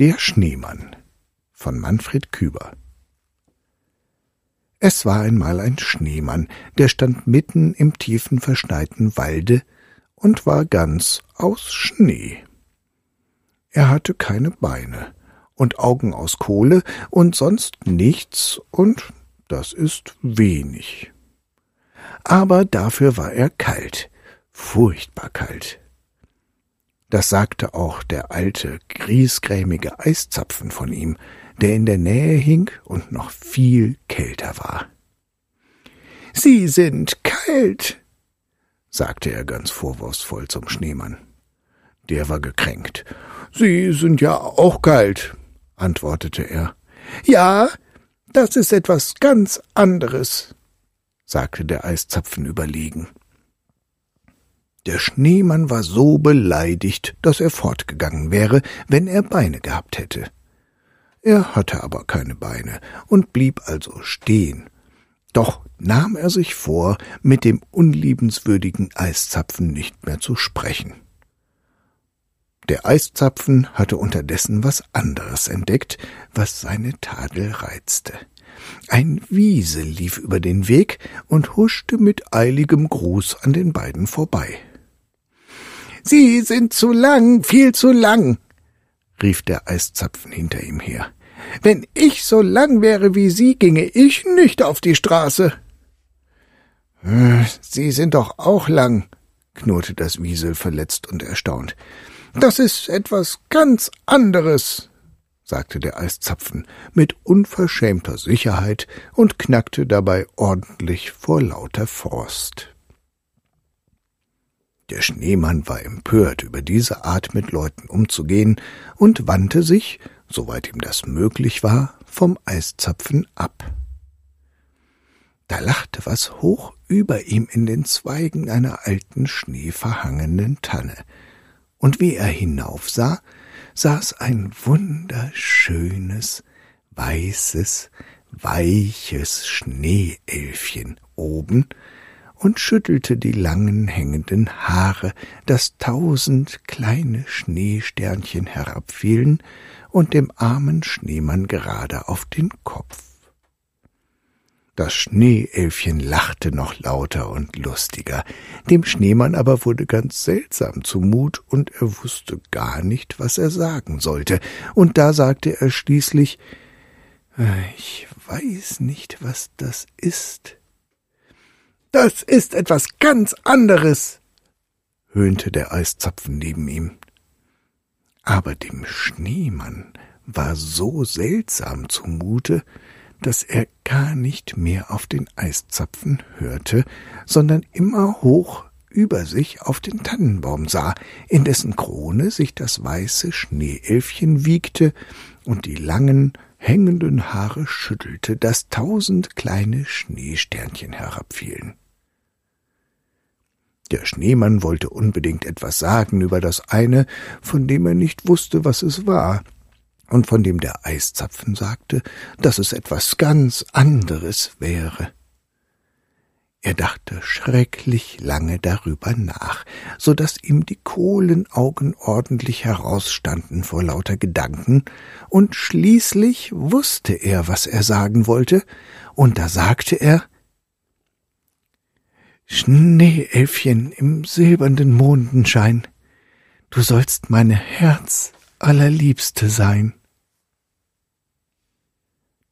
Der Schneemann von Manfred Küber Es war einmal ein Schneemann, der stand mitten im tiefen verschneiten Walde und war ganz aus Schnee. Er hatte keine Beine und Augen aus Kohle und sonst nichts, und das ist wenig. Aber dafür war er kalt, furchtbar kalt. Das sagte auch der alte, griesgrämige Eiszapfen von ihm, der in der Nähe hing und noch viel kälter war. Sie sind kalt, sagte er ganz vorwurfsvoll zum Schneemann. Der war gekränkt. Sie sind ja auch kalt, antwortete er. Ja, das ist etwas ganz anderes, sagte der Eiszapfen überlegen. Der Schneemann war so beleidigt, dass er fortgegangen wäre, wenn er Beine gehabt hätte. Er hatte aber keine Beine und blieb also stehen. Doch nahm er sich vor, mit dem unliebenswürdigen Eiszapfen nicht mehr zu sprechen. Der Eiszapfen hatte unterdessen was anderes entdeckt, was seine Tadel reizte. Ein Wiesel lief über den Weg und huschte mit eiligem Gruß an den beiden vorbei. Sie sind zu lang, viel zu lang, rief der Eiszapfen hinter ihm her. Wenn ich so lang wäre wie Sie, ginge ich nicht auf die Straße. Sie sind doch auch lang, knurrte das Wiesel verletzt und erstaunt. Das ist etwas ganz anderes, sagte der Eiszapfen mit unverschämter Sicherheit und knackte dabei ordentlich vor lauter Frost. Der Schneemann war empört über diese Art mit Leuten umzugehen und wandte sich, soweit ihm das möglich war, vom Eiszapfen ab. Da lachte was hoch über ihm in den Zweigen einer alten schneeverhangenen Tanne, und wie er hinaufsah, saß ein wunderschönes, weißes, weiches Schneeelfchen oben und schüttelte die langen hängenden Haare, dass tausend kleine Schneesternchen herabfielen und dem armen Schneemann gerade auf den Kopf. Das Schneeelfchen lachte noch lauter und lustiger, dem Schneemann aber wurde ganz seltsam zumut, und er wusste gar nicht, was er sagen sollte, und da sagte er schließlich Ich weiß nicht, was das ist. Das ist etwas ganz anderes, höhnte der Eiszapfen neben ihm. Aber dem Schneemann war so seltsam zumute, dass er gar nicht mehr auf den Eiszapfen hörte, sondern immer hoch über sich auf den Tannenbaum sah, in dessen Krone sich das weiße Schneeelfchen wiegte und die langen, hängenden Haare schüttelte, dass tausend kleine Schneesternchen herabfielen. Der Schneemann wollte unbedingt etwas sagen über das eine, von dem er nicht wusste, was es war, und von dem der Eiszapfen sagte, dass es etwas ganz anderes wäre. Er dachte schrecklich lange darüber nach, so dass ihm die Kohlenaugen ordentlich herausstanden vor lauter Gedanken, und schließlich wusste er, was er sagen wollte, und da sagte er Schneeelfchen im silbernden Mondenschein, du sollst meine Herz allerliebste sein.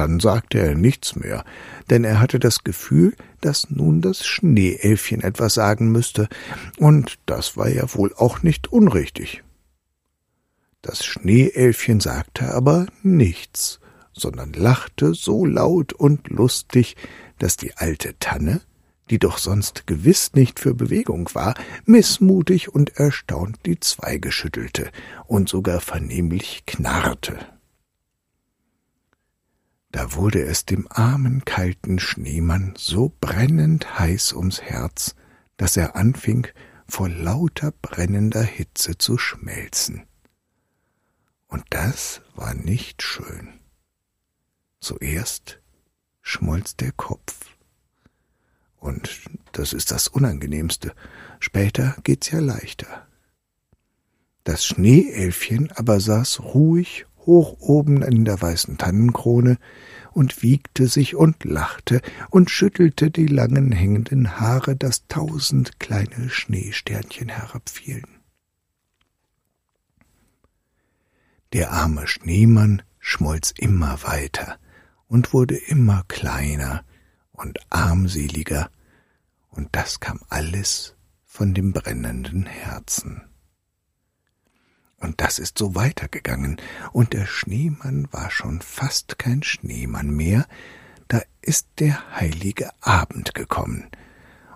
Dann sagte er nichts mehr, denn er hatte das Gefühl, dass nun das Schneeelfchen etwas sagen müsste, und das war ja wohl auch nicht unrichtig. Das Schneeelfchen sagte aber nichts, sondern lachte so laut und lustig, dass die alte Tanne die doch sonst gewiss nicht für Bewegung war, mißmutig und erstaunt die Zweige schüttelte und sogar vernehmlich knarrte. Da wurde es dem armen kalten Schneemann so brennend heiß ums Herz, dass er anfing, vor lauter brennender Hitze zu schmelzen. Und das war nicht schön. Zuerst schmolz der Kopf. Und das ist das Unangenehmste. Später geht's ja leichter. Das Schneeelfchen aber saß ruhig hoch oben in der weißen Tannenkrone und wiegte sich und lachte und schüttelte die langen hängenden Haare, dass tausend kleine Schneesternchen herabfielen. Der arme Schneemann schmolz immer weiter und wurde immer kleiner und armseliger, und das kam alles von dem brennenden Herzen. Und das ist so weitergegangen, und der Schneemann war schon fast kein Schneemann mehr, da ist der heilige Abend gekommen,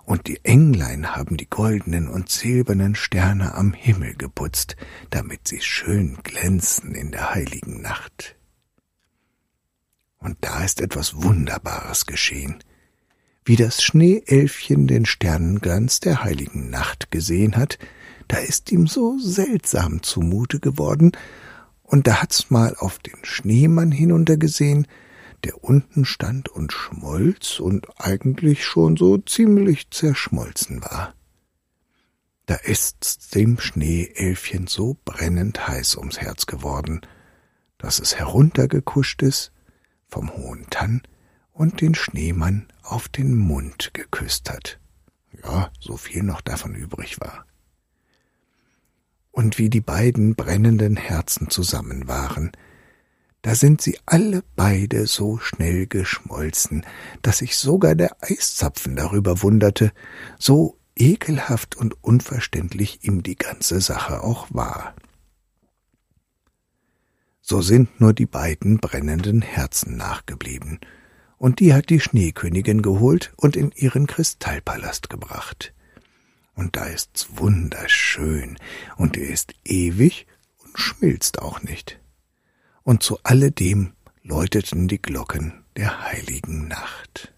und die Englein haben die goldenen und silbernen Sterne am Himmel geputzt, damit sie schön glänzen in der heiligen Nacht. Und da ist etwas Wunderbares geschehen. Wie das Schneeelfchen den Sternenglanz der heiligen Nacht gesehen hat, da ist ihm so seltsam zumute geworden, und da hat's mal auf den Schneemann hinuntergesehen, der unten stand und schmolz und eigentlich schon so ziemlich zerschmolzen war. Da ist's dem Schneeelfchen so brennend heiß ums Herz geworden, dass es heruntergekuscht ist vom hohen Tann und den Schneemann auf den Mund geküsst hat. Ja, so viel noch davon übrig war und wie die beiden brennenden Herzen zusammen waren, da sind sie alle beide so schnell geschmolzen, dass sich sogar der Eiszapfen darüber wunderte, so ekelhaft und unverständlich ihm die ganze Sache auch war. So sind nur die beiden brennenden Herzen nachgeblieben, und die hat die Schneekönigin geholt und in ihren Kristallpalast gebracht und da ist's wunderschön, und er ist ewig und schmilzt auch nicht. Und zu alledem läuteten die Glocken der heiligen Nacht.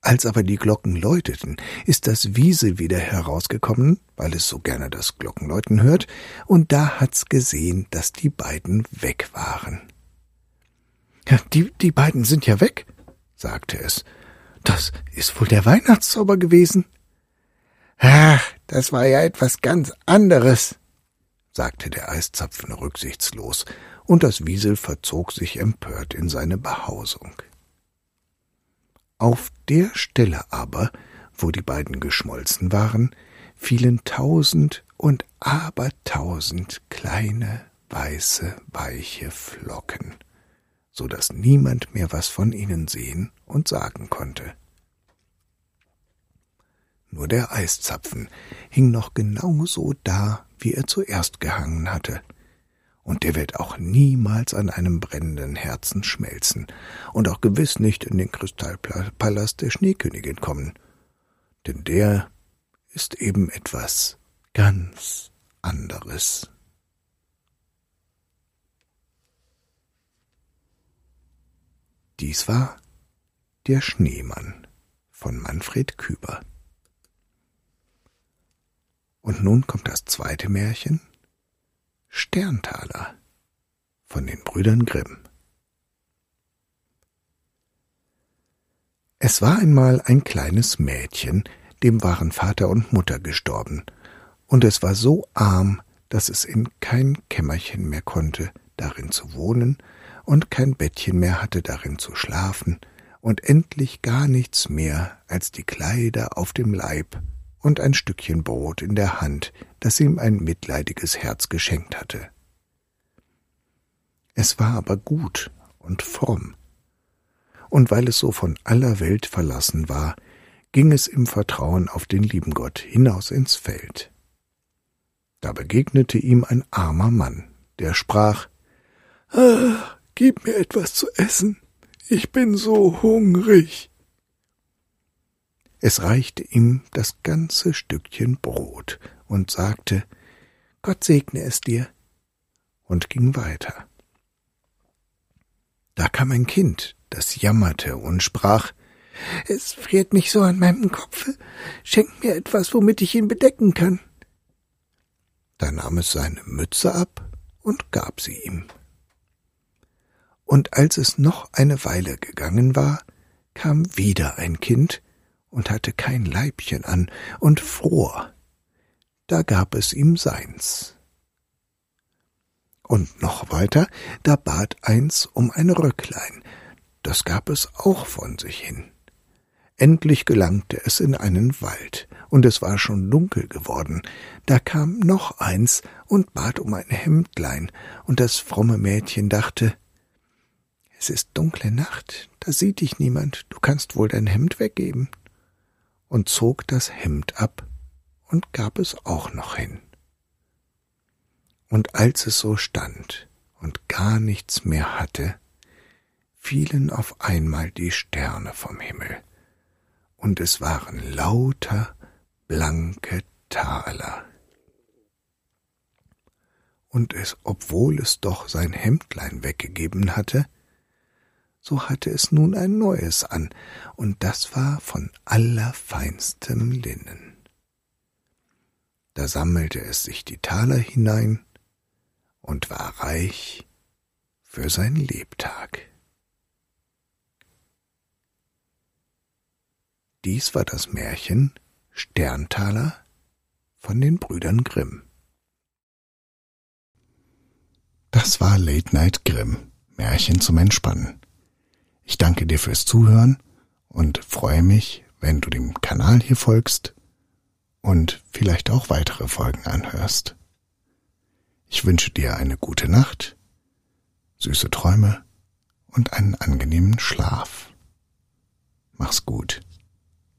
Als aber die Glocken läuteten, ist das Wiesel wieder herausgekommen, weil es so gerne das Glockenläuten hört, und da hat's gesehen, dass die beiden weg waren. Ja, die, die beiden sind ja weg, sagte es. Das ist wohl der Weihnachtszauber gewesen. Ach, das war ja etwas ganz anderes, sagte der Eiszapfen rücksichtslos, und das Wiesel verzog sich empört in seine Behausung. Auf der Stelle aber, wo die beiden geschmolzen waren, fielen tausend und abertausend kleine, weiße, weiche Flocken, so dass niemand mehr was von ihnen sehen und sagen konnte. Nur der Eiszapfen hing noch genau so da, wie er zuerst gehangen hatte. Und der wird auch niemals an einem brennenden Herzen schmelzen und auch gewiss nicht in den Kristallpalast der Schneekönigin kommen. Denn der ist eben etwas ganz anderes. Dies war der Schneemann von Manfred Küber. Und nun kommt das zweite Märchen Sterntaler von den Brüdern Grimm. Es war einmal ein kleines Mädchen, dem waren Vater und Mutter gestorben, und es war so arm, dass es in kein Kämmerchen mehr konnte, darin zu wohnen, und kein Bettchen mehr hatte, darin zu schlafen, und endlich gar nichts mehr als die Kleider auf dem Leib und ein Stückchen Brot in der Hand, das ihm ein mitleidiges Herz geschenkt hatte. Es war aber gut und fromm, und weil es so von aller Welt verlassen war, ging es im Vertrauen auf den lieben Gott hinaus ins Feld. Da begegnete ihm ein armer Mann, der sprach ah, Gib mir etwas zu essen, ich bin so hungrig. Es reichte ihm das ganze Stückchen Brot und sagte Gott segne es dir und ging weiter. Da kam ein Kind, das jammerte und sprach Es friert mich so an meinem Kopfe, schenk mir etwas, womit ich ihn bedecken kann. Da nahm es seine Mütze ab und gab sie ihm. Und als es noch eine Weile gegangen war, kam wieder ein Kind und hatte kein Leibchen an und fror. Da gab es ihm seins. Und noch weiter, da bat eins um ein Röcklein, das gab es auch von sich hin. Endlich gelangte es in einen Wald, und es war schon dunkel geworden. Da kam noch eins und bat um ein Hemdlein, und das fromme Mädchen dachte, es ist dunkle Nacht, da sieht dich niemand, du kannst wohl dein Hemd weggeben, und zog das Hemd ab und gab es auch noch hin. Und als es so stand und gar nichts mehr hatte, fielen auf einmal die Sterne vom Himmel, und es waren lauter blanke Taler. Und es, obwohl es doch sein Hemdlein weggegeben hatte, so hatte es nun ein neues an, und das war von allerfeinstem Linnen. Da sammelte es sich die Taler hinein und war reich für sein Lebtag. Dies war das Märchen Sterntaler von den Brüdern Grimm. Das war Late Night Grimm, Märchen zum Entspannen. Ich danke dir fürs Zuhören und freue mich, wenn du dem Kanal hier folgst und vielleicht auch weitere Folgen anhörst. Ich wünsche dir eine gute Nacht, süße Träume und einen angenehmen Schlaf. Mach's gut.